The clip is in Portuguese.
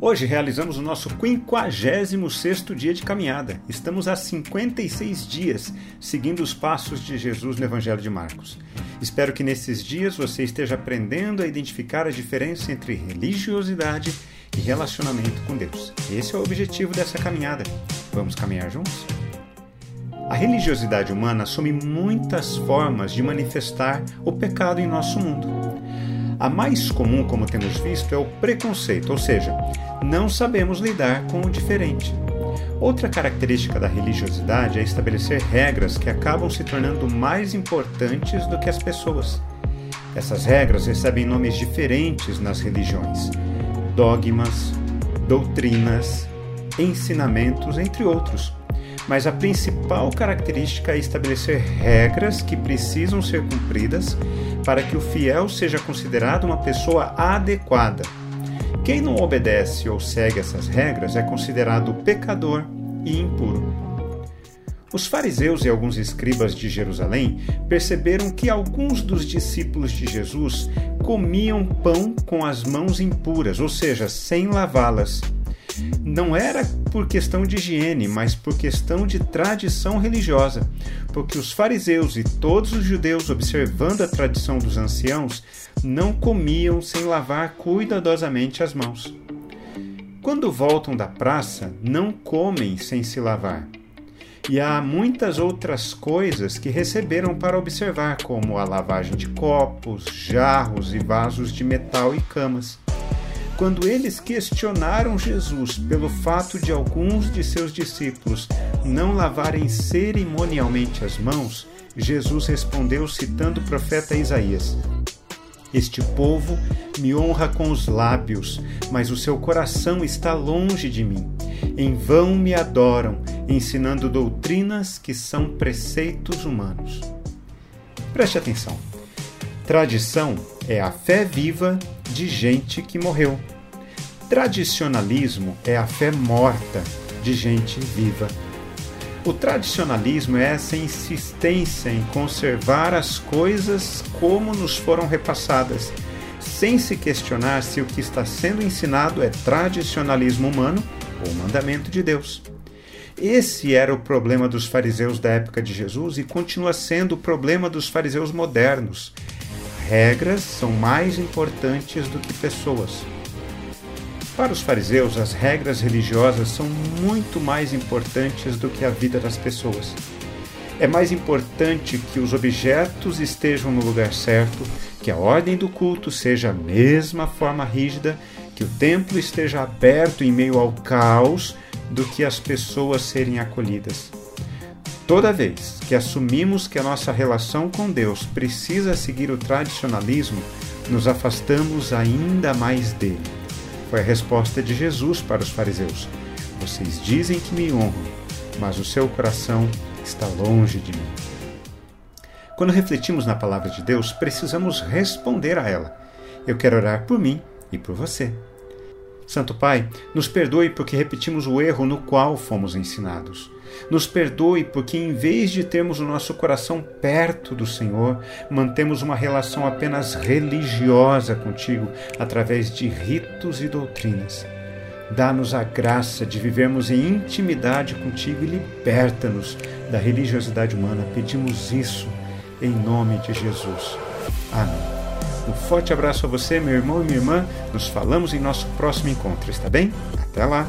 Hoje realizamos o nosso 56º dia de caminhada. Estamos há 56 dias seguindo os passos de Jesus no Evangelho de Marcos. Espero que nesses dias você esteja aprendendo a identificar a diferença entre religiosidade e relacionamento com Deus. Esse é o objetivo dessa caminhada. Vamos caminhar juntos? A religiosidade humana assume muitas formas de manifestar o pecado em nosso mundo. A mais comum, como temos visto, é o preconceito, ou seja, não sabemos lidar com o diferente. Outra característica da religiosidade é estabelecer regras que acabam se tornando mais importantes do que as pessoas. Essas regras recebem nomes diferentes nas religiões: dogmas, doutrinas, ensinamentos, entre outros. Mas a principal característica é estabelecer regras que precisam ser cumpridas para que o fiel seja considerado uma pessoa adequada quem não obedece ou segue essas regras é considerado pecador e impuro. Os fariseus e alguns escribas de Jerusalém perceberam que alguns dos discípulos de Jesus comiam pão com as mãos impuras, ou seja, sem lavá-las. Não era por questão de higiene, mas por questão de tradição religiosa, porque os fariseus e todos os judeus, observando a tradição dos anciãos, não comiam sem lavar cuidadosamente as mãos. Quando voltam da praça, não comem sem se lavar. E há muitas outras coisas que receberam para observar, como a lavagem de copos, jarros e vasos de metal e camas. Quando eles questionaram Jesus pelo fato de alguns de seus discípulos não lavarem cerimonialmente as mãos, Jesus respondeu citando o profeta Isaías: Este povo me honra com os lábios, mas o seu coração está longe de mim. Em vão me adoram, ensinando doutrinas que são preceitos humanos. Preste atenção. Tradição é a fé viva de gente que morreu. Tradicionalismo é a fé morta de gente viva. O tradicionalismo é essa insistência em conservar as coisas como nos foram repassadas, sem se questionar se o que está sendo ensinado é tradicionalismo humano ou mandamento de Deus. Esse era o problema dos fariseus da época de Jesus e continua sendo o problema dos fariseus modernos regras são mais importantes do que pessoas. Para os fariseus, as regras religiosas são muito mais importantes do que a vida das pessoas. É mais importante que os objetos estejam no lugar certo, que a ordem do culto seja a mesma forma rígida, que o templo esteja aberto em meio ao caos, do que as pessoas serem acolhidas. Toda vez que assumimos que a nossa relação com Deus precisa seguir o tradicionalismo, nos afastamos ainda mais dele. Foi a resposta de Jesus para os fariseus: Vocês dizem que me honram, mas o seu coração está longe de mim. Quando refletimos na palavra de Deus, precisamos responder a ela. Eu quero orar por mim e por você. Santo Pai, nos perdoe porque repetimos o erro no qual fomos ensinados. Nos perdoe porque, em vez de termos o nosso coração perto do Senhor, mantemos uma relação apenas religiosa contigo através de ritos e doutrinas. Dá-nos a graça de vivermos em intimidade contigo e liberta-nos da religiosidade humana. Pedimos isso em nome de Jesus. Amém. Um forte abraço a você, meu irmão e minha irmã. Nos falamos em nosso próximo encontro, está bem? Até lá!